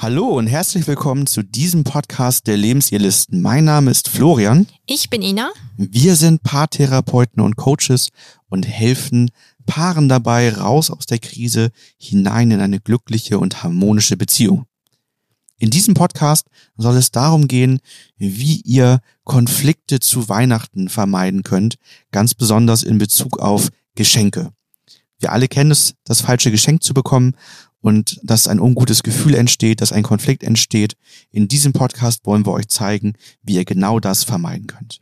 Hallo und herzlich willkommen zu diesem Podcast der Lebensirlisten. Mein Name ist Florian. Ich bin Ina. Wir sind Paartherapeuten und Coaches und helfen Paaren dabei, raus aus der Krise hinein in eine glückliche und harmonische Beziehung. In diesem Podcast soll es darum gehen, wie ihr Konflikte zu Weihnachten vermeiden könnt, ganz besonders in Bezug auf Geschenke. Wir alle kennen es, das falsche Geschenk zu bekommen und dass ein ungutes Gefühl entsteht, dass ein Konflikt entsteht. In diesem Podcast wollen wir euch zeigen, wie ihr genau das vermeiden könnt.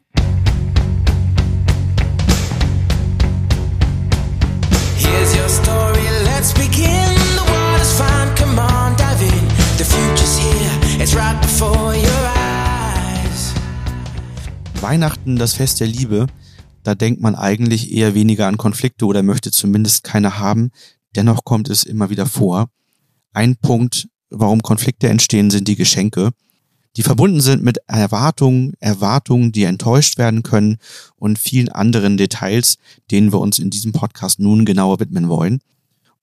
Here's your story, let's begin. The water's fine, come on, dive in. The future's here, it's right before your eyes. Weihnachten, das Fest der Liebe, da denkt man eigentlich eher weniger an Konflikte oder möchte zumindest keine haben. Dennoch kommt es immer wieder vor. Ein Punkt, warum Konflikte entstehen, sind die Geschenke, die verbunden sind mit Erwartungen, Erwartungen, die enttäuscht werden können und vielen anderen Details, denen wir uns in diesem Podcast nun genauer widmen wollen.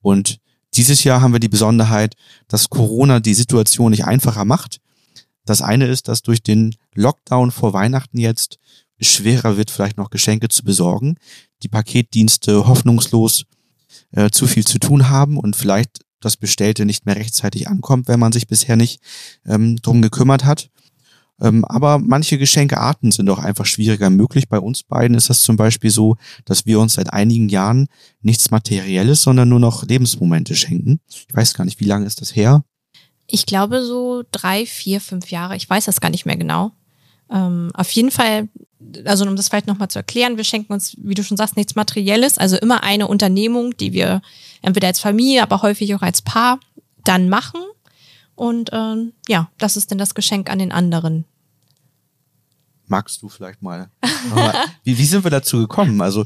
Und dieses Jahr haben wir die Besonderheit, dass Corona die Situation nicht einfacher macht. Das eine ist, dass durch den Lockdown vor Weihnachten jetzt schwerer wird, vielleicht noch Geschenke zu besorgen. Die Paketdienste hoffnungslos äh, zu viel zu tun haben und vielleicht das Bestellte nicht mehr rechtzeitig ankommt, wenn man sich bisher nicht ähm, drum gekümmert hat. Ähm, aber manche Geschenkearten sind auch einfach schwieriger möglich. Bei uns beiden ist das zum Beispiel so, dass wir uns seit einigen Jahren nichts Materielles, sondern nur noch Lebensmomente schenken. Ich weiß gar nicht, wie lange ist das her? Ich glaube so drei, vier, fünf Jahre. Ich weiß das gar nicht mehr genau. Ähm, auf jeden Fall, also um das vielleicht nochmal zu erklären, wir schenken uns, wie du schon sagst, nichts Materielles, also immer eine Unternehmung, die wir entweder als Familie, aber häufig auch als Paar dann machen. Und ähm, ja, das ist dann das Geschenk an den anderen. Magst du vielleicht mal? wie, wie sind wir dazu gekommen? Also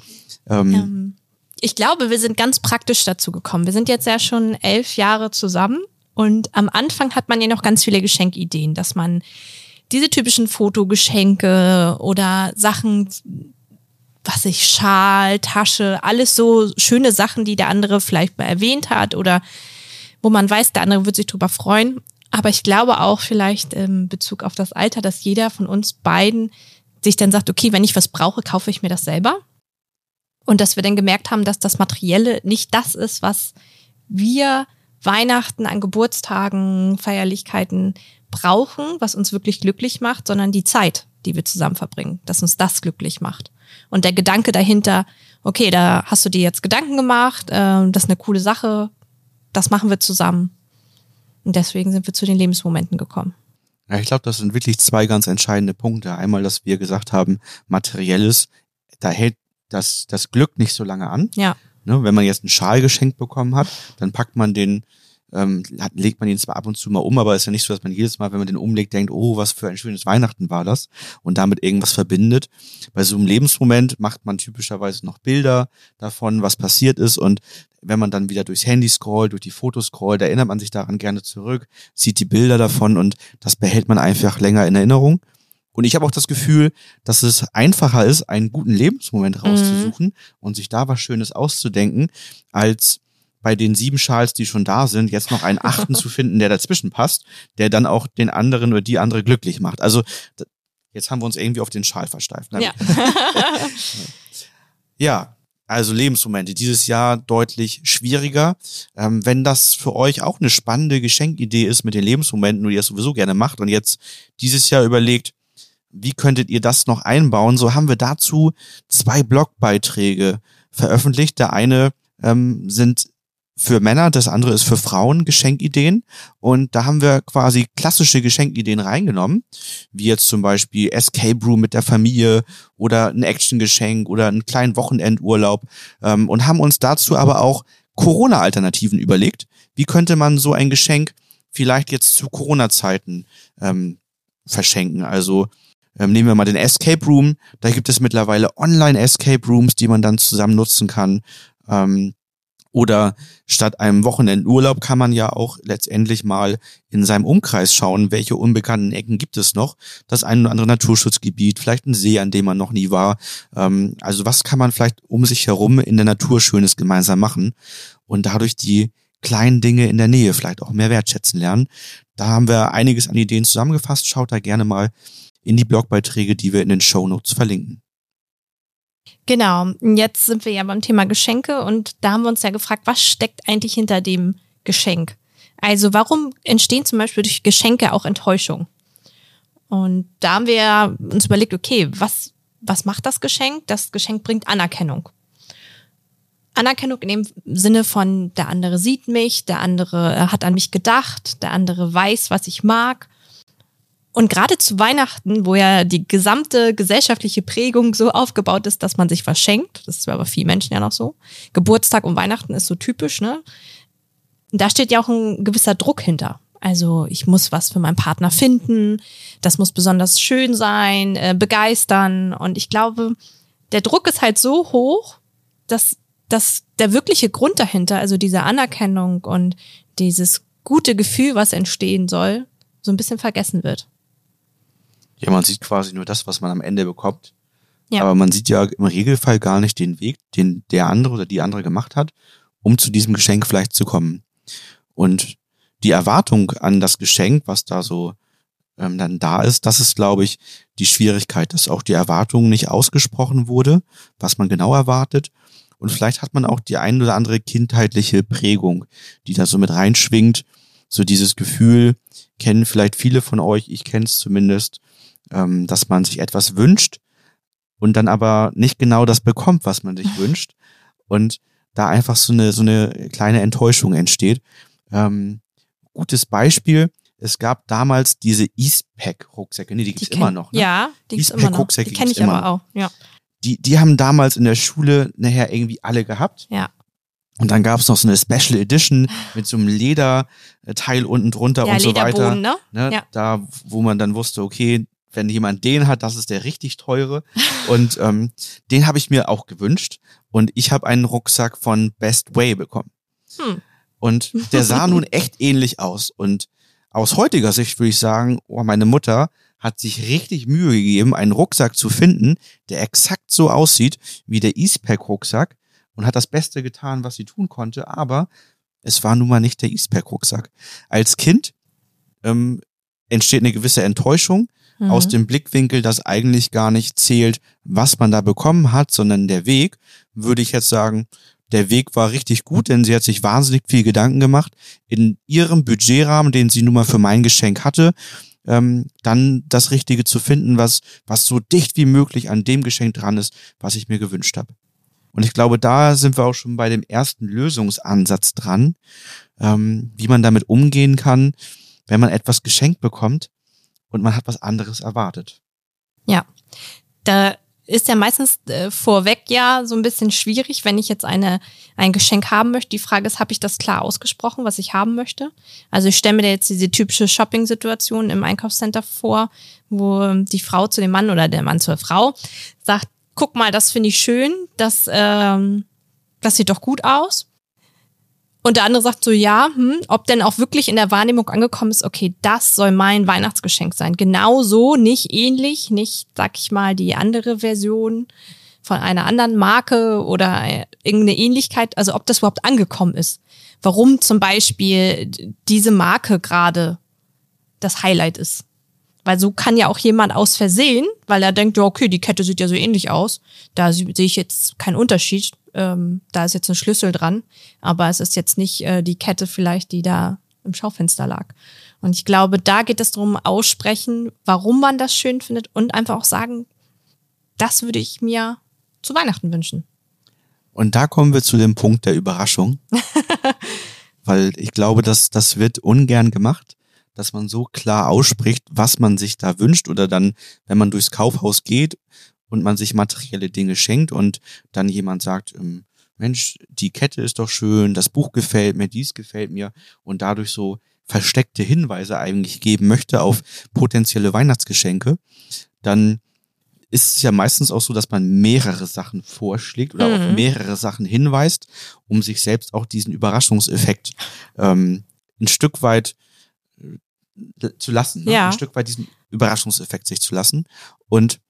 ähm, ähm, ich glaube, wir sind ganz praktisch dazu gekommen. Wir sind jetzt ja schon elf Jahre zusammen und am Anfang hat man ja noch ganz viele Geschenkideen, dass man diese typischen Fotogeschenke oder Sachen, was ich, Schal, Tasche, alles so schöne Sachen, die der andere vielleicht mal erwähnt hat oder wo man weiß, der andere wird sich drüber freuen. Aber ich glaube auch vielleicht in Bezug auf das Alter, dass jeder von uns beiden sich dann sagt, okay, wenn ich was brauche, kaufe ich mir das selber. Und dass wir dann gemerkt haben, dass das Materielle nicht das ist, was wir Weihnachten an Geburtstagen, Feierlichkeiten brauchen, was uns wirklich glücklich macht, sondern die Zeit, die wir zusammen verbringen, dass uns das glücklich macht. Und der Gedanke dahinter, okay, da hast du dir jetzt Gedanken gemacht, äh, das ist eine coole Sache, das machen wir zusammen. Und deswegen sind wir zu den Lebensmomenten gekommen. Ja, ich glaube, das sind wirklich zwei ganz entscheidende Punkte. Einmal, dass wir gesagt haben, materielles, da hält das, das Glück nicht so lange an. Ja. Ne, wenn man jetzt einen Schal geschenkt bekommen hat, dann packt man den ähm, legt man ihn zwar ab und zu mal um, aber es ist ja nicht so, dass man jedes Mal, wenn man den umlegt, denkt, oh, was für ein schönes Weihnachten war das und damit irgendwas verbindet. Bei so einem Lebensmoment macht man typischerweise noch Bilder davon, was passiert ist und wenn man dann wieder durchs Handy scrollt, durch die Fotos scrollt, erinnert man sich daran gerne zurück, sieht die Bilder davon und das behält man einfach länger in Erinnerung. Und ich habe auch das Gefühl, dass es einfacher ist, einen guten Lebensmoment rauszusuchen mhm. und sich da was Schönes auszudenken, als bei den sieben Schals, die schon da sind, jetzt noch einen achten zu finden, der dazwischen passt, der dann auch den anderen oder die andere glücklich macht. Also jetzt haben wir uns irgendwie auf den Schal versteift. Ja. ja, also Lebensmomente. Dieses Jahr deutlich schwieriger. Ähm, wenn das für euch auch eine spannende Geschenkidee ist mit den Lebensmomenten und ihr das sowieso gerne macht und jetzt dieses Jahr überlegt, wie könntet ihr das noch einbauen? So haben wir dazu zwei Blogbeiträge veröffentlicht. Der eine ähm, sind für Männer, das andere ist für Frauen Geschenkideen. Und da haben wir quasi klassische Geschenkideen reingenommen, wie jetzt zum Beispiel Escape Room mit der Familie oder ein Actiongeschenk oder einen kleinen Wochenendurlaub ähm, und haben uns dazu aber auch Corona-Alternativen überlegt. Wie könnte man so ein Geschenk vielleicht jetzt zu Corona-Zeiten ähm, verschenken? Also ähm, nehmen wir mal den Escape Room. Da gibt es mittlerweile Online-Escape Rooms, die man dann zusammen nutzen kann. Ähm, oder statt einem Wochenendurlaub kann man ja auch letztendlich mal in seinem Umkreis schauen, welche unbekannten Ecken gibt es noch. Das ein oder andere Naturschutzgebiet, vielleicht ein See, an dem man noch nie war. Ähm, also was kann man vielleicht um sich herum in der Natur Schönes gemeinsam machen und dadurch die kleinen Dinge in der Nähe vielleicht auch mehr wertschätzen lernen. Da haben wir einiges an Ideen zusammengefasst. Schaut da gerne mal in die Blogbeiträge, die wir in den Show Notes verlinken. Genau, jetzt sind wir ja beim Thema Geschenke und da haben wir uns ja gefragt, was steckt eigentlich hinter dem Geschenk? Also warum entstehen zum Beispiel durch Geschenke auch Enttäuschung? Und da haben wir uns überlegt, okay, was, was macht das Geschenk? Das Geschenk bringt Anerkennung. Anerkennung in dem Sinne von, der andere sieht mich, der andere hat an mich gedacht, der andere weiß, was ich mag. Und gerade zu Weihnachten, wo ja die gesamte gesellschaftliche Prägung so aufgebaut ist, dass man sich verschenkt, das ist aber vielen Menschen ja noch so. Geburtstag und Weihnachten ist so typisch, ne? Da steht ja auch ein gewisser Druck hinter. Also ich muss was für meinen Partner finden, das muss besonders schön sein, äh, begeistern. Und ich glaube, der Druck ist halt so hoch, dass, dass der wirkliche Grund dahinter, also diese Anerkennung und dieses gute Gefühl, was entstehen soll, so ein bisschen vergessen wird. Ja, man sieht quasi nur das, was man am Ende bekommt. Ja. Aber man sieht ja im Regelfall gar nicht den Weg, den der andere oder die andere gemacht hat, um zu diesem Geschenk vielleicht zu kommen. Und die Erwartung an das Geschenk, was da so ähm, dann da ist, das ist, glaube ich, die Schwierigkeit, dass auch die Erwartung nicht ausgesprochen wurde, was man genau erwartet. Und vielleicht hat man auch die ein oder andere kindheitliche Prägung, die da so mit reinschwingt. So dieses Gefühl kennen vielleicht viele von euch, ich kenne es zumindest, ähm, dass man sich etwas wünscht und dann aber nicht genau das bekommt, was man sich wünscht. Und da einfach so eine, so eine kleine Enttäuschung entsteht. Ähm, gutes Beispiel. Es gab damals diese Eastpack-Rucksäcke. Nee, die gibt's die immer noch. Ne? Ja, die gibt's immer noch. Die kenne ich aber auch, ja. Die, die haben damals in der Schule nachher irgendwie alle gehabt. Ja. Und dann gab es noch so eine Special Edition mit so einem Lederteil unten drunter ja, und so weiter. Ne? ne? Ja. Da, wo man dann wusste, okay, wenn jemand den hat, das ist der richtig teure. Und ähm, den habe ich mir auch gewünscht. Und ich habe einen Rucksack von Best Way bekommen. Hm. Und der sah nun echt ähnlich aus. Und aus heutiger Sicht würde ich sagen, oh, meine Mutter hat sich richtig Mühe gegeben, einen Rucksack zu finden, der exakt so aussieht wie der Eastpack-Rucksack und hat das Beste getan, was sie tun konnte. Aber es war nun mal nicht der Eastpack-Rucksack. Als Kind ähm, entsteht eine gewisse Enttäuschung, mhm. aus dem Blickwinkel, dass eigentlich gar nicht zählt, was man da bekommen hat, sondern der Weg, würde ich jetzt sagen, der Weg war richtig gut, denn sie hat sich wahnsinnig viel Gedanken gemacht. In ihrem Budgetrahmen, den sie nun mal für mein Geschenk hatte, ähm, dann das Richtige zu finden, was, was so dicht wie möglich an dem Geschenk dran ist, was ich mir gewünscht habe. Und ich glaube, da sind wir auch schon bei dem ersten Lösungsansatz dran, ähm, wie man damit umgehen kann, wenn man etwas geschenkt bekommt, und man hat was anderes erwartet. Ja, da ist ja meistens äh, vorweg ja so ein bisschen schwierig, wenn ich jetzt eine, ein Geschenk haben möchte. Die Frage ist, habe ich das klar ausgesprochen, was ich haben möchte? Also ich stelle mir da jetzt diese typische Shopping-Situation im Einkaufscenter vor, wo die Frau zu dem Mann oder der Mann zur Frau sagt, guck mal, das finde ich schön, das, ähm, das sieht doch gut aus. Und der andere sagt so, ja, hm, ob denn auch wirklich in der Wahrnehmung angekommen ist, okay, das soll mein Weihnachtsgeschenk sein. Genau so, nicht ähnlich, nicht, sag ich mal, die andere Version von einer anderen Marke oder irgendeine Ähnlichkeit, also ob das überhaupt angekommen ist. Warum zum Beispiel diese Marke gerade das Highlight ist. Weil so kann ja auch jemand aus Versehen, weil er denkt, ja, okay, die Kette sieht ja so ähnlich aus, da sehe ich jetzt keinen Unterschied, ähm, da ist jetzt ein Schlüssel dran, aber es ist jetzt nicht äh, die Kette vielleicht, die da im Schaufenster lag. Und ich glaube, da geht es darum, aussprechen, warum man das schön findet und einfach auch sagen, das würde ich mir zu Weihnachten wünschen. Und da kommen wir zu dem Punkt der Überraschung. Weil ich glaube, dass das wird ungern gemacht, dass man so klar ausspricht, was man sich da wünscht oder dann, wenn man durchs Kaufhaus geht und man sich materielle Dinge schenkt und dann jemand sagt, ähm, Mensch, die Kette ist doch schön, das Buch gefällt mir, dies gefällt mir und dadurch so versteckte Hinweise eigentlich geben möchte auf potenzielle Weihnachtsgeschenke, dann ist es ja meistens auch so, dass man mehrere Sachen vorschlägt oder mhm. auf mehrere Sachen hinweist, um sich selbst auch diesen Überraschungseffekt ähm, ein Stück weit äh, zu lassen, ne? ja. ein Stück weit diesen Überraschungseffekt sich zu lassen. Und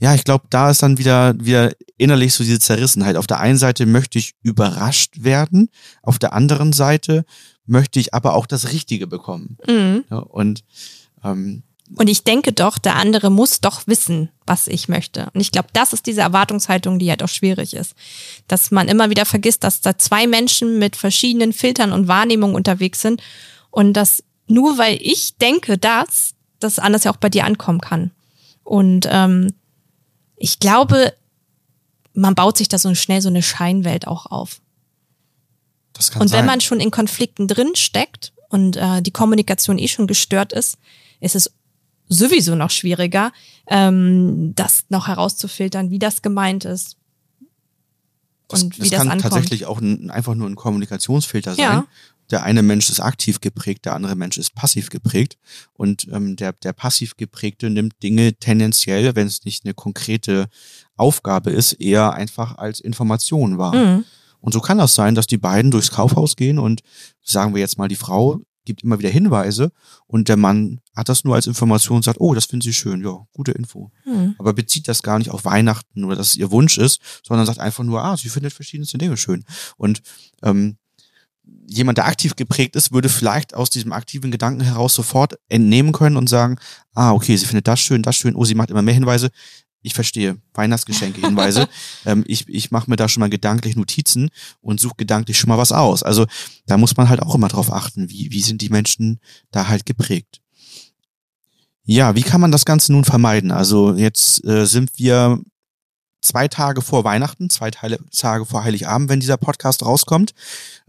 ja, ich glaube, da ist dann wieder, wieder innerlich so diese Zerrissenheit. Auf der einen Seite möchte ich überrascht werden, auf der anderen Seite möchte ich aber auch das Richtige bekommen. Mhm. Ja, und ähm, und ich denke doch, der andere muss doch wissen, was ich möchte. Und ich glaube, das ist diese Erwartungshaltung, die halt auch schwierig ist. Dass man immer wieder vergisst, dass da zwei Menschen mit verschiedenen Filtern und Wahrnehmungen unterwegs sind und dass nur weil ich denke, dass das anders ja auch bei dir ankommen kann. Und ähm, ich glaube, man baut sich da so schnell so eine Scheinwelt auch auf. Das kann und wenn sein. man schon in Konflikten drin steckt und äh, die Kommunikation eh schon gestört ist, ist es sowieso noch schwieriger, ähm, das noch herauszufiltern, wie das gemeint ist. Und das, wie das, das kann ankommt. tatsächlich auch ein, einfach nur ein Kommunikationsfilter sein. Ja. Der eine Mensch ist aktiv geprägt, der andere Mensch ist passiv geprägt. Und ähm, der, der passiv geprägte nimmt Dinge tendenziell, wenn es nicht eine konkrete Aufgabe ist, eher einfach als Information wahr. Mhm. Und so kann das sein, dass die beiden durchs Kaufhaus gehen und sagen wir jetzt mal, die Frau gibt immer wieder Hinweise und der Mann hat das nur als Information und sagt, oh, das finden Sie schön, ja, gute Info. Mhm. Aber bezieht das gar nicht auf Weihnachten oder dass es ihr Wunsch ist, sondern sagt einfach nur, ah, sie findet verschiedenste Dinge schön. Und ähm, jemand, der aktiv geprägt ist, würde vielleicht aus diesem aktiven Gedanken heraus sofort entnehmen können und sagen, ah, okay, sie findet das schön, das schön, oh, sie macht immer mehr Hinweise ich verstehe Weihnachtsgeschenke, Hinweise. ähm, ich ich mache mir da schon mal gedanklich Notizen und suche gedanklich schon mal was aus. Also da muss man halt auch immer drauf achten, wie, wie sind die Menschen da halt geprägt. Ja, wie kann man das Ganze nun vermeiden? Also jetzt äh, sind wir zwei Tage vor Weihnachten, zwei Tage vor Heiligabend, wenn dieser Podcast rauskommt.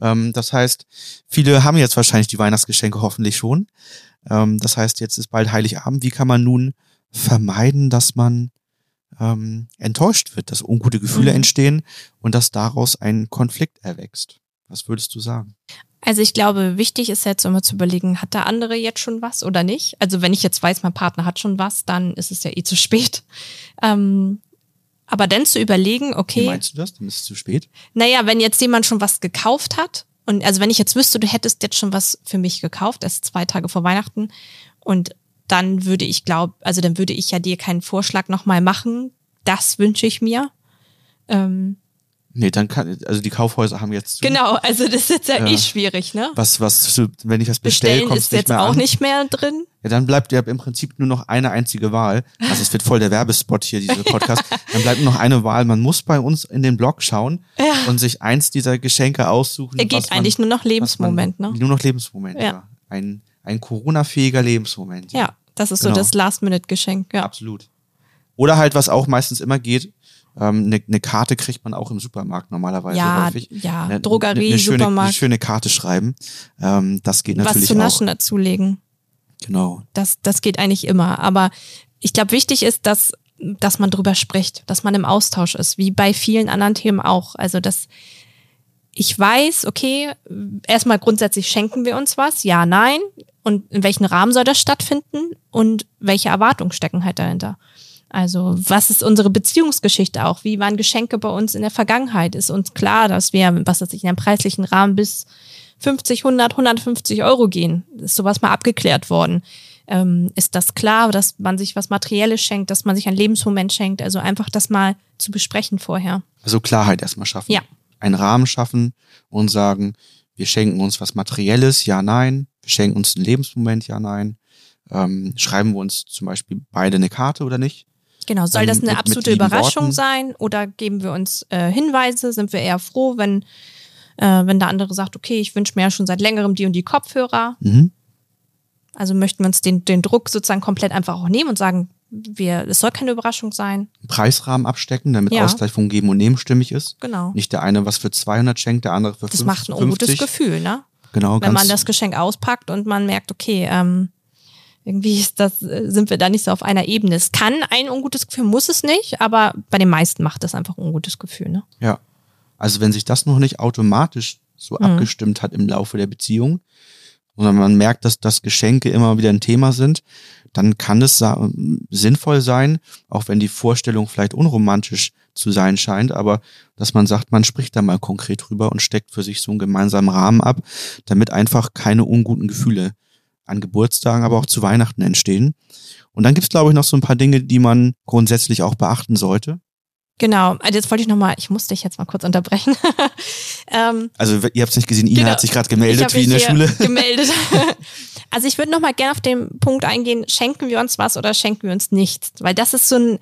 Ähm, das heißt, viele haben jetzt wahrscheinlich die Weihnachtsgeschenke hoffentlich schon. Ähm, das heißt, jetzt ist bald Heiligabend. Wie kann man nun vermeiden, dass man ähm, enttäuscht wird, dass ungute Gefühle mhm. entstehen und dass daraus ein Konflikt erwächst. Was würdest du sagen? Also ich glaube, wichtig ist jetzt immer zu überlegen, hat der andere jetzt schon was oder nicht? Also wenn ich jetzt weiß, mein Partner hat schon was, dann ist es ja eh zu spät. Ähm, aber dann zu überlegen, okay. Wie meinst du das? Dann ist es zu spät? Naja, wenn jetzt jemand schon was gekauft hat und also wenn ich jetzt wüsste, du hättest jetzt schon was für mich gekauft, erst zwei Tage vor Weihnachten und dann würde ich glaube, also dann würde ich ja dir keinen Vorschlag nochmal machen. Das wünsche ich mir. Ähm, Nee, dann kann, also die Kaufhäuser haben jetzt. Zu. Genau, also das ist jetzt ja äh, eh schwierig, ne? Was, was, wenn ich das bestelle, kommt ist jetzt auch an. nicht mehr drin. Ja, dann bleibt ja im Prinzip nur noch eine einzige Wahl. Also es wird voll der Werbespot hier, diese Podcast. dann bleibt nur noch eine Wahl. Man muss bei uns in den Blog schauen ja. und sich eins dieser Geschenke aussuchen. Er geht eigentlich man, nur noch Lebensmoment, man, ne? Nur noch Lebensmoment, ja. ja. Ein, ein Corona-fähiger Lebensmoment. Ja. ja. Das ist genau. so das Last-Minute-Geschenk, ja. Absolut. Oder halt, was auch meistens immer geht, eine, eine Karte kriegt man auch im Supermarkt normalerweise ja, häufig. Ja, eine, Drogerie, eine, eine schöne, Supermarkt. Eine schöne Karte schreiben. Ähm, das geht natürlich auch. Was zu naschen auch. dazulegen. Genau. Das, das geht eigentlich immer. Aber ich glaube, wichtig ist, dass, dass man drüber spricht, dass man im Austausch ist, wie bei vielen anderen Themen auch. Also, dass ich weiß, okay, erstmal grundsätzlich schenken wir uns was, ja, nein, und in welchem Rahmen soll das stattfinden und welche Erwartungen stecken halt dahinter. Also was ist unsere Beziehungsgeschichte auch? Wie waren Geschenke bei uns in der Vergangenheit? Ist uns klar, dass wir, was weiß ich, in einem preislichen Rahmen bis 50, 100, 150 Euro gehen? Ist sowas mal abgeklärt worden? Ähm, ist das klar, dass man sich was Materielles schenkt, dass man sich ein Lebensmoment schenkt? Also einfach das mal zu besprechen vorher. Also Klarheit erstmal schaffen. Ja. Einen Rahmen schaffen und sagen, wir schenken uns was Materielles, ja, nein. Wir schenken uns einen Lebensmoment, ja, nein. Ähm, schreiben wir uns zum Beispiel beide eine Karte oder nicht? Genau, soll das eine mit, absolute mit Überraschung Worten. sein oder geben wir uns äh, Hinweise? Sind wir eher froh, wenn, äh, wenn der andere sagt, okay, ich wünsche mir ja schon seit längerem die und die Kopfhörer? Mhm. Also möchten wir uns den, den Druck sozusagen komplett einfach auch nehmen und sagen, wir, es soll keine Überraschung sein. Preisrahmen abstecken, damit ja. Ausgleich von Geben und Nehmen stimmig ist. Genau. Nicht der eine was für 200 schenkt, der andere für das 50. Das macht ein ungutes Gefühl, ne? Genau. Wenn man das Geschenk auspackt und man merkt, okay, ähm, irgendwie ist das, sind wir da nicht so auf einer Ebene. Es kann ein ungutes Gefühl, muss es nicht, aber bei den meisten macht das einfach ein ungutes Gefühl, ne? Ja. Also wenn sich das noch nicht automatisch so mhm. abgestimmt hat im Laufe der Beziehung, sondern man merkt, dass, dass Geschenke immer wieder ein Thema sind, dann kann es sinnvoll sein, auch wenn die Vorstellung vielleicht unromantisch zu sein scheint, aber dass man sagt, man spricht da mal konkret drüber und steckt für sich so einen gemeinsamen Rahmen ab, damit einfach keine unguten Gefühle an Geburtstagen, aber auch zu Weihnachten entstehen. Und dann gibt es, glaube ich, noch so ein paar Dinge, die man grundsätzlich auch beachten sollte. Genau, also jetzt wollte ich nochmal, ich musste dich jetzt mal kurz unterbrechen. ähm, also ihr habt es nicht gesehen, Ina genau, hat sich gerade gemeldet, wie in der Schule. Gemeldet. also ich würde nochmal gerne auf den Punkt eingehen, schenken wir uns was oder schenken wir uns nichts? Weil das ist so ein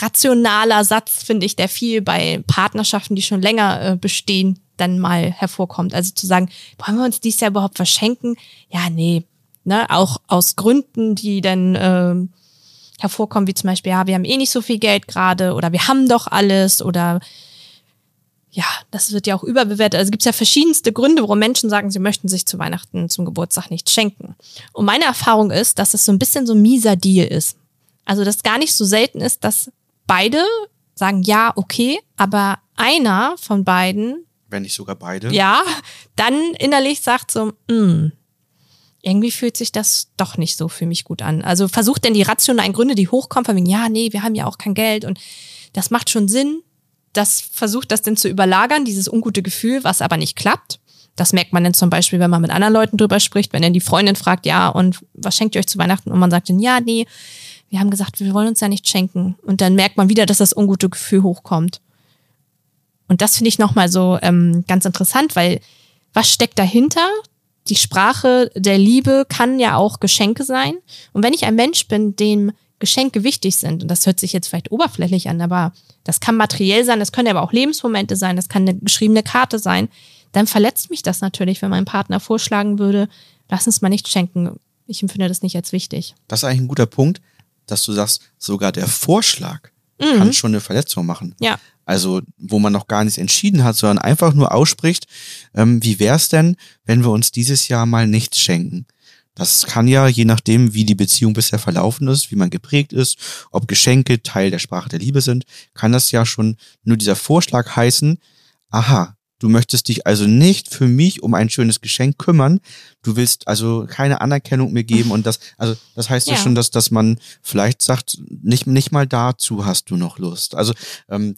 rationaler Satz, finde ich, der viel bei Partnerschaften, die schon länger äh, bestehen, dann mal hervorkommt. Also zu sagen, wollen wir uns dies Jahr überhaupt verschenken? Ja, nee. Ne? Auch aus Gründen, die dann äh, hervorkommen, wie zum Beispiel, ja, wir haben eh nicht so viel Geld gerade oder wir haben doch alles oder ja, das wird ja auch überbewertet. Also gibt es ja verschiedenste Gründe, warum Menschen sagen, sie möchten sich zu Weihnachten, zum Geburtstag nichts schenken. Und meine Erfahrung ist, dass es so ein bisschen so ein mieser Deal ist. Also, dass gar nicht so selten ist, dass beide sagen, ja, okay, aber einer von beiden wenn nicht sogar beide. Ja, dann innerlich sagt so, mm, irgendwie fühlt sich das doch nicht so für mich gut an. Also versucht denn die rationalen Gründe, die hochkommen, von wegen, ja, nee, wir haben ja auch kein Geld und das macht schon Sinn. Das versucht das denn zu überlagern, dieses ungute Gefühl, was aber nicht klappt. Das merkt man dann zum Beispiel, wenn man mit anderen Leuten drüber spricht, wenn dann die Freundin fragt, ja, und was schenkt ihr euch zu Weihnachten? Und man sagt dann, ja, nee, wir haben gesagt, wir wollen uns ja nicht schenken. Und dann merkt man wieder, dass das ungute Gefühl hochkommt. Und das finde ich nochmal so ähm, ganz interessant, weil was steckt dahinter? Die Sprache der Liebe kann ja auch Geschenke sein. Und wenn ich ein Mensch bin, dem Geschenke wichtig sind, und das hört sich jetzt vielleicht oberflächlich an, aber das kann materiell sein, das können aber auch Lebensmomente sein, das kann eine geschriebene Karte sein, dann verletzt mich das natürlich, wenn mein Partner vorschlagen würde, lass uns mal nicht schenken. Ich empfinde das nicht als wichtig. Das ist eigentlich ein guter Punkt, dass du sagst, sogar der Vorschlag mhm. kann schon eine Verletzung machen. Ja. Also, wo man noch gar nichts entschieden hat, sondern einfach nur ausspricht, ähm, wie wär's denn, wenn wir uns dieses Jahr mal nichts schenken? Das kann ja, je nachdem, wie die Beziehung bisher verlaufen ist, wie man geprägt ist, ob Geschenke Teil der Sprache der Liebe sind, kann das ja schon nur dieser Vorschlag heißen, aha, Du möchtest dich also nicht für mich um ein schönes Geschenk kümmern. Du willst also keine Anerkennung mir geben und das, also das heißt ja, ja schon, dass, dass man vielleicht sagt, nicht, nicht mal dazu hast du noch Lust. Also ähm,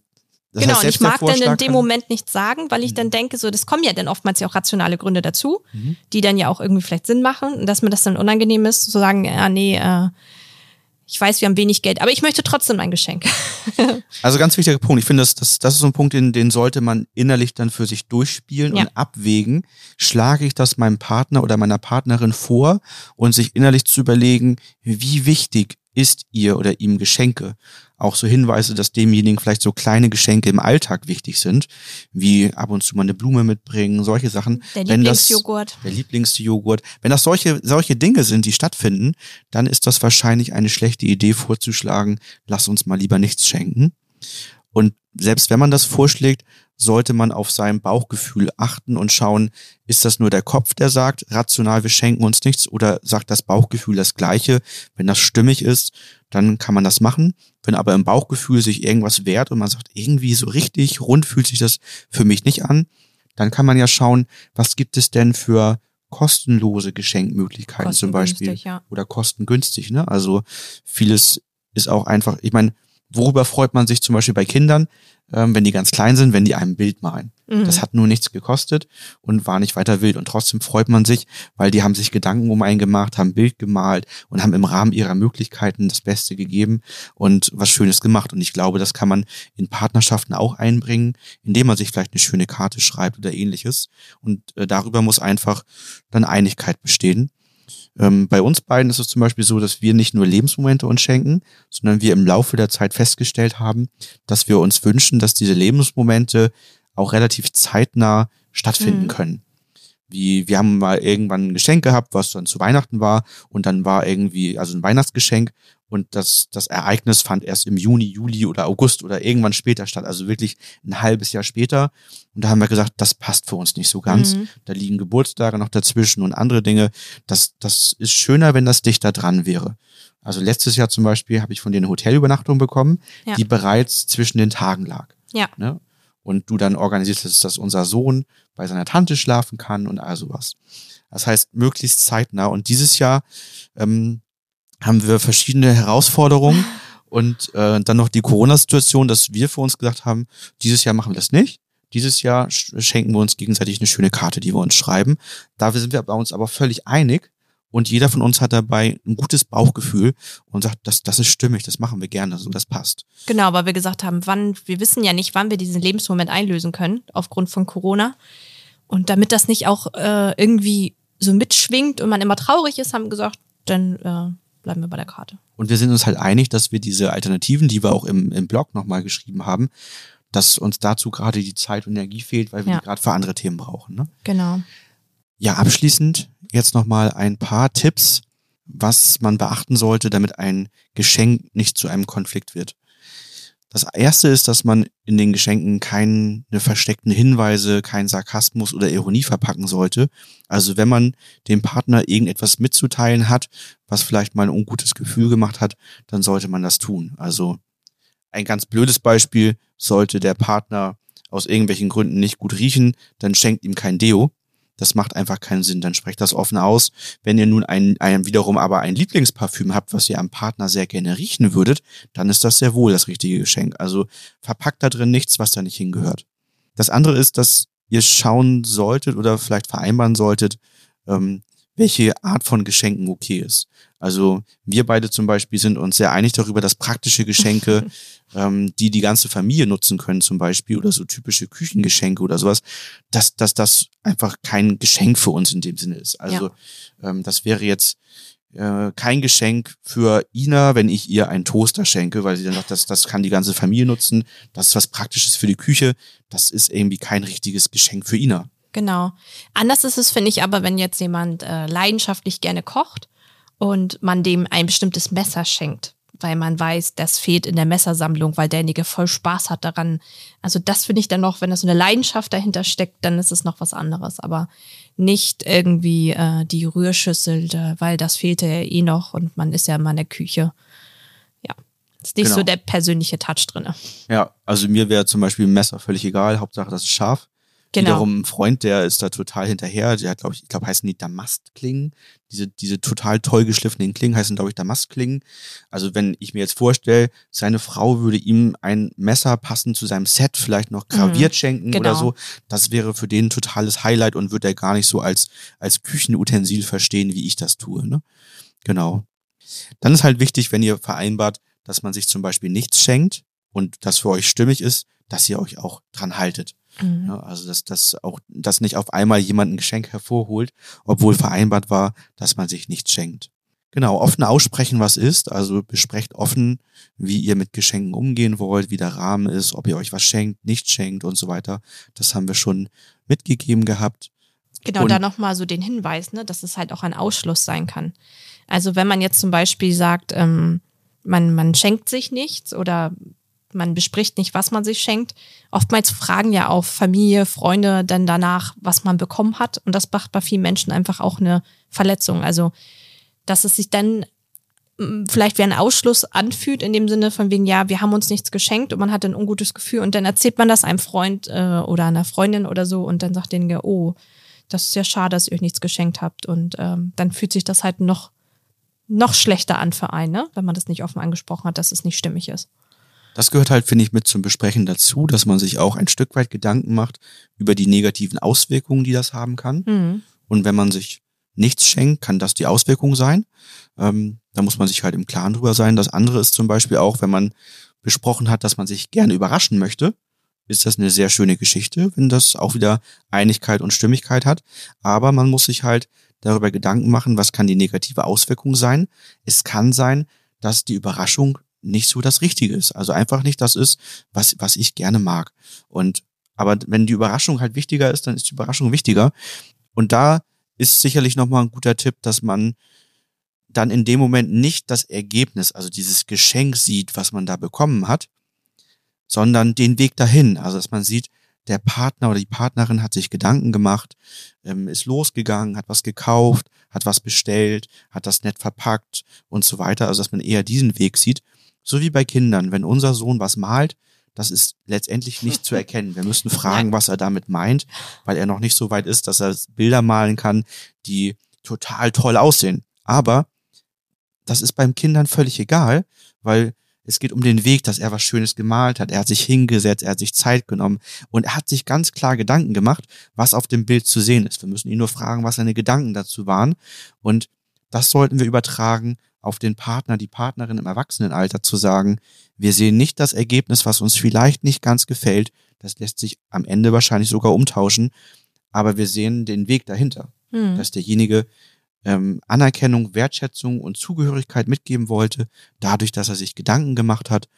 das genau, heißt, und ich mag dann in dem Moment nichts sagen, weil ich dann mhm. denke, so, das kommen ja dann oftmals ja auch rationale Gründe dazu, mhm. die dann ja auch irgendwie vielleicht Sinn machen und dass mir das dann unangenehm ist, zu sagen, ja, nee, äh, ich weiß, wir haben wenig Geld, aber ich möchte trotzdem ein Geschenk. also ganz wichtiger Punkt. Ich finde, das, das, das ist so ein Punkt, den, den sollte man innerlich dann für sich durchspielen ja. und abwägen. Schlage ich das meinem Partner oder meiner Partnerin vor und sich innerlich zu überlegen, wie wichtig ist ihr oder ihm Geschenke? auch so Hinweise, dass demjenigen vielleicht so kleine Geschenke im Alltag wichtig sind, wie ab und zu mal eine Blume mitbringen, solche Sachen. Der Lieblingsjoghurt. Der Lieblingsjoghurt. Wenn das solche, solche Dinge sind, die stattfinden, dann ist das wahrscheinlich eine schlechte Idee vorzuschlagen, lass uns mal lieber nichts schenken. Und selbst wenn man das vorschlägt, sollte man auf sein Bauchgefühl achten und schauen, ist das nur der Kopf, der sagt, rational, wir schenken uns nichts, oder sagt das Bauchgefühl das Gleiche? Wenn das stimmig ist, dann kann man das machen. Wenn aber im Bauchgefühl sich irgendwas wehrt und man sagt, irgendwie so richtig rund fühlt sich das für mich nicht an, dann kann man ja schauen, was gibt es denn für kostenlose Geschenkmöglichkeiten zum Beispiel ja. oder kostengünstig. Ne? Also vieles ist auch einfach, ich meine, worüber freut man sich zum Beispiel bei Kindern? ähm, wenn die ganz klein sind, wenn die einem Bild malen. Mhm. Das hat nur nichts gekostet und war nicht weiter wild. Und trotzdem freut man sich, weil die haben sich Gedanken um einen gemacht, haben Bild gemalt und haben im Rahmen ihrer Möglichkeiten das Beste gegeben und was Schönes gemacht. Und ich glaube, das kann man in Partnerschaften auch einbringen, indem man sich vielleicht eine schöne Karte schreibt oder ähnliches. Und äh, darüber muss einfach dann Einigkeit bestehen. Ähm, bei uns beiden ist es zum Beispiel so, dass wir nicht nur Lebensmomente uns schenken, sondern wir im Laufe der Zeit festgestellt haben, dass wir uns wünschen, dass diese Lebensmomente auch relativ zeitnah stattfinden mhm. können. Wie, wir haben mal irgendwann ein Geschenk gehabt, was dann zu Weihnachten war und dann war irgendwie, also ein Weihnachtsgeschenk und das, das Ereignis fand erst im Juni, Juli oder August oder irgendwann später statt, also wirklich ein halbes Jahr später. Und da haben wir gesagt, das passt für uns nicht so ganz. Mhm. Da liegen Geburtstage noch dazwischen und andere Dinge. Das, das ist schöner, wenn das dichter dran wäre. Also letztes Jahr zum Beispiel habe ich von dir eine Hotelübernachtung bekommen, ja. die bereits zwischen den Tagen lag. Ja. Ne? Und du dann organisierst, dass unser Sohn bei seiner Tante schlafen kann und all sowas. Das heißt, möglichst zeitnah. Und dieses Jahr ähm, haben wir verschiedene Herausforderungen und äh, dann noch die Corona-Situation, dass wir für uns gesagt haben, dieses Jahr machen wir das nicht. Dieses Jahr schenken wir uns gegenseitig eine schöne Karte, die wir uns schreiben. Da sind wir bei uns aber völlig einig Und jeder von uns hat dabei ein gutes Bauchgefühl und sagt, das, das ist stimmig, das machen wir gerne, so das passt. Genau, weil wir gesagt haben, wann, wir wissen ja nicht, wann wir diesen Lebensmoment einlösen können, aufgrund von Corona. Und damit das nicht auch äh, irgendwie so mitschwingt und man immer traurig ist, haben wir gesagt, dann äh, bleiben wir bei der Karte. Und wir sind uns halt einig, dass wir diese Alternativen, die wir auch im, im Blog nochmal geschrieben haben, dass uns dazu gerade die Zeit und Energie fehlt, weil wir ja. die gerade für andere Themen brauchen. Ne? Genau. Ja, abschließend jetzt nochmal ein paar Tipps, was man beachten sollte, damit ein Geschenk nicht zu einem Konflikt wird. Das erste ist, dass man in den Geschenken keine versteckten Hinweise, keinen Sarkasmus oder Ironie verpacken sollte. Also wenn man dem Partner irgendetwas mitzuteilen hat, was vielleicht mal ein ungutes Gefühl gemacht hat, dann sollte man das tun. Also ein ganz blödes Beispiel, sollte der Partner aus irgendwelchen Gründen nicht gut riechen, dann schenkt ihm kein Deo. Das macht einfach keinen Sinn. Dann sprecht das offen aus. Wenn ihr nun ein, ein wiederum aber ein Lieblingsparfüm habt, was ihr am Partner sehr gerne riechen würdet, dann ist das sehr wohl das richtige Geschenk. Also verpackt da drin nichts, was da nicht hingehört. Das andere ist, dass ihr schauen solltet oder vielleicht vereinbaren solltet, ähm, welche Art von Geschenken okay ist. Also wir beide zum Beispiel sind uns sehr einig darüber, dass praktische Geschenke, ähm, die die ganze Familie nutzen können zum Beispiel oder so typische Küchengeschenke oder sowas, dass, dass das einfach kein Geschenk für uns in dem Sinne ist. Also ja. ähm, das wäre jetzt äh, kein Geschenk für Ina, wenn ich ihr einen Toaster schenke, weil sie dann sagt, das, das kann die ganze Familie nutzen, das ist was Praktisches für die Küche, das ist irgendwie kein richtiges Geschenk für Ina. Genau. Anders ist es, finde ich, aber wenn jetzt jemand äh, leidenschaftlich gerne kocht und man dem ein bestimmtes Messer schenkt, weil man weiß, das fehlt in der Messersammlung, weil derjenige voll Spaß hat daran. Also das finde ich dann noch, wenn da so eine Leidenschaft dahinter steckt, dann ist es noch was anderes. Aber nicht irgendwie äh, die Rührschüssel, weil das fehlte ja eh noch und man ist ja immer in der Küche. Ja, ist nicht genau. so der persönliche Touch drin. Ja, also mir wäre zum Beispiel ein Messer völlig egal, Hauptsache das ist scharf. Genau. Wiederum ein Freund, der ist da total hinterher. Der hat, glaube ich, ich glaube, heißen die Damastklingen. Diese, diese total toll geschliffenen Klingen heißen, glaube ich, Damastklingen. Also wenn ich mir jetzt vorstelle, seine Frau würde ihm ein Messer passend zu seinem Set vielleicht noch graviert mhm, schenken genau. oder so, das wäre für den ein totales Highlight und würde er gar nicht so als, als Küchenutensil verstehen, wie ich das tue. Ne? Genau. Dann ist halt wichtig, wenn ihr vereinbart, dass man sich zum Beispiel nichts schenkt und das für euch stimmig ist, dass ihr euch auch dran haltet. Mhm. Ja, also dass das auch, dass nicht auf einmal jemand ein Geschenk hervorholt, obwohl vereinbart war, dass man sich nichts schenkt. Genau, offen aussprechen, was ist. Also besprecht offen, wie ihr mit Geschenken umgehen wollt, wie der Rahmen ist, ob ihr euch was schenkt, nicht schenkt und so weiter. Das haben wir schon mitgegeben gehabt. Genau, und da nochmal so den Hinweis, ne, dass es halt auch ein Ausschluss sein kann. Also wenn man jetzt zum Beispiel sagt, ähm, man, man schenkt sich nichts oder man bespricht nicht, was man sich schenkt. Oftmals fragen ja auch Familie, Freunde dann danach, was man bekommen hat. Und das macht bei vielen Menschen einfach auch eine Verletzung. Also, dass es sich dann mm, vielleicht wie ein Ausschluss anfühlt, in dem Sinne von wegen, ja, wir haben uns nichts geschenkt und man hat ein ungutes Gefühl und dann erzählt man das einem Freund äh, oder einer Freundin oder so und dann sagt denen, oh, das ist ja schade, dass ihr euch nichts geschenkt habt. Und ähm, dann fühlt sich das halt noch, noch schlechter an für einen, ne? wenn man das nicht offen angesprochen hat, dass es nicht stimmig ist. Das gehört halt, finde ich, mit zum Besprechen dazu, dass man sich auch ein Stück weit Gedanken macht über die negativen Auswirkungen, die das haben kann. Mhm. Und wenn man sich nichts schenkt, kann das die Auswirkung sein. Ähm, da muss man sich halt im Klaren drüber sein. Das andere ist zum Beispiel auch, wenn man besprochen hat, dass man sich gerne überraschen möchte, ist das eine sehr schöne Geschichte, wenn das auch wieder Einigkeit und Stimmigkeit hat. Aber man muss sich halt darüber Gedanken machen, was kann die negative Auswirkung sein. Es kann sein, dass die Überraschung nicht so das Richtige ist. Also einfach nicht das ist, was, was ich gerne mag. Und, aber wenn die Überraschung halt wichtiger ist, dann ist die Überraschung wichtiger. Und da ist sicherlich nochmal ein guter Tipp, dass man dann in dem Moment nicht das Ergebnis, also dieses Geschenk sieht, was man da bekommen hat, sondern den Weg dahin. Also dass man sieht, der Partner oder die Partnerin hat sich Gedanken gemacht, ähm, ist losgegangen, hat was gekauft, hat was bestellt, hat das nett verpackt und so weiter. Also dass man eher diesen Weg sieht so wie bei Kindern, wenn unser Sohn was malt, das ist letztendlich nicht zu erkennen. Wir müssen fragen, was er damit meint, weil er noch nicht so weit ist, dass er Bilder malen kann, die total toll aussehen. Aber das ist beim Kindern völlig egal, weil es geht um den Weg, dass er was Schönes gemalt hat. Er hat sich hingesetzt, er hat sich Zeit genommen und er hat sich ganz klar Gedanken gemacht, was auf dem Bild zu sehen ist. Wir müssen ihn nur fragen, was seine Gedanken dazu waren. Und das sollten wir übertragen auf den Partner, die Partnerin im Erwachsenenalter zu sagen, wir sehen nicht das Ergebnis, was uns vielleicht nicht ganz gefällt. Das lässt sich am Ende wahrscheinlich sogar umtauschen. Aber wir sehen den Weg dahinter, hm. dass derjenige ähm, Anerkennung, Wertschätzung und Zugehörigkeit mitgeben wollte, dadurch, dass er sich Gedanken gemacht hat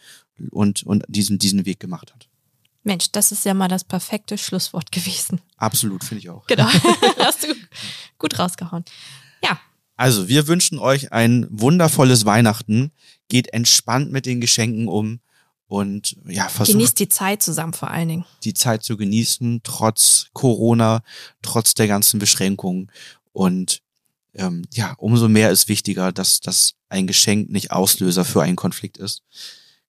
und, und diesen, diesen Weg gemacht hat. Mensch, das ist ja mal das perfekte Schlusswort gewesen. Absolut, finde ich auch. Genau, hast du gut rausgehauen. Ja. Also, wir wünschen euch ein wundervolles Weihnachten. Geht entspannt mit den Geschenken um und ja, versucht. Genießt die Zeit zusammen vor allen Dingen. Die Zeit zu genießen, trotz Corona, trotz der ganzen Beschränkungen. Und ähm, ja, umso mehr ist wichtiger, dass das ein Geschenk nicht Auslöser für einen Konflikt ist.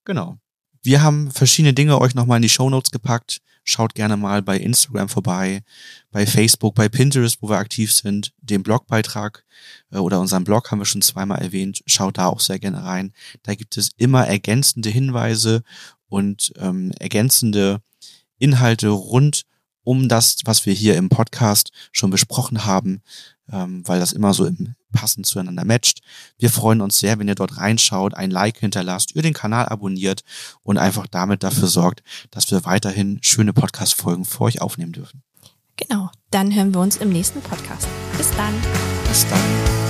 Genau. Wir haben verschiedene Dinge euch nochmal in die Show Notes gepackt. Schaut gerne mal bei Instagram vorbei, bei Facebook, bei Pinterest, wo wir aktiv sind. Den Blogbeitrag äh, oder unseren Blog haben wir schon zweimal erwähnt. Schaut da auch sehr gerne rein. Da gibt es immer ergänzende Hinweise und ähm, ergänzende Inhalte rund um das, was wir hier im Podcast schon besprochen haben ähm, weil das immer so im passend zueinander matcht. Wir freuen uns sehr, wenn ihr dort reinschaut, ein Like hinterlasst, ihr den Kanal abonniert und einfach damit dafür sorgt, dass wir weiterhin schöne Podcast-Folgen für euch aufnehmen dürfen. Genau, dann hören wir uns im nächsten Podcast. Bis dann. Bis dann.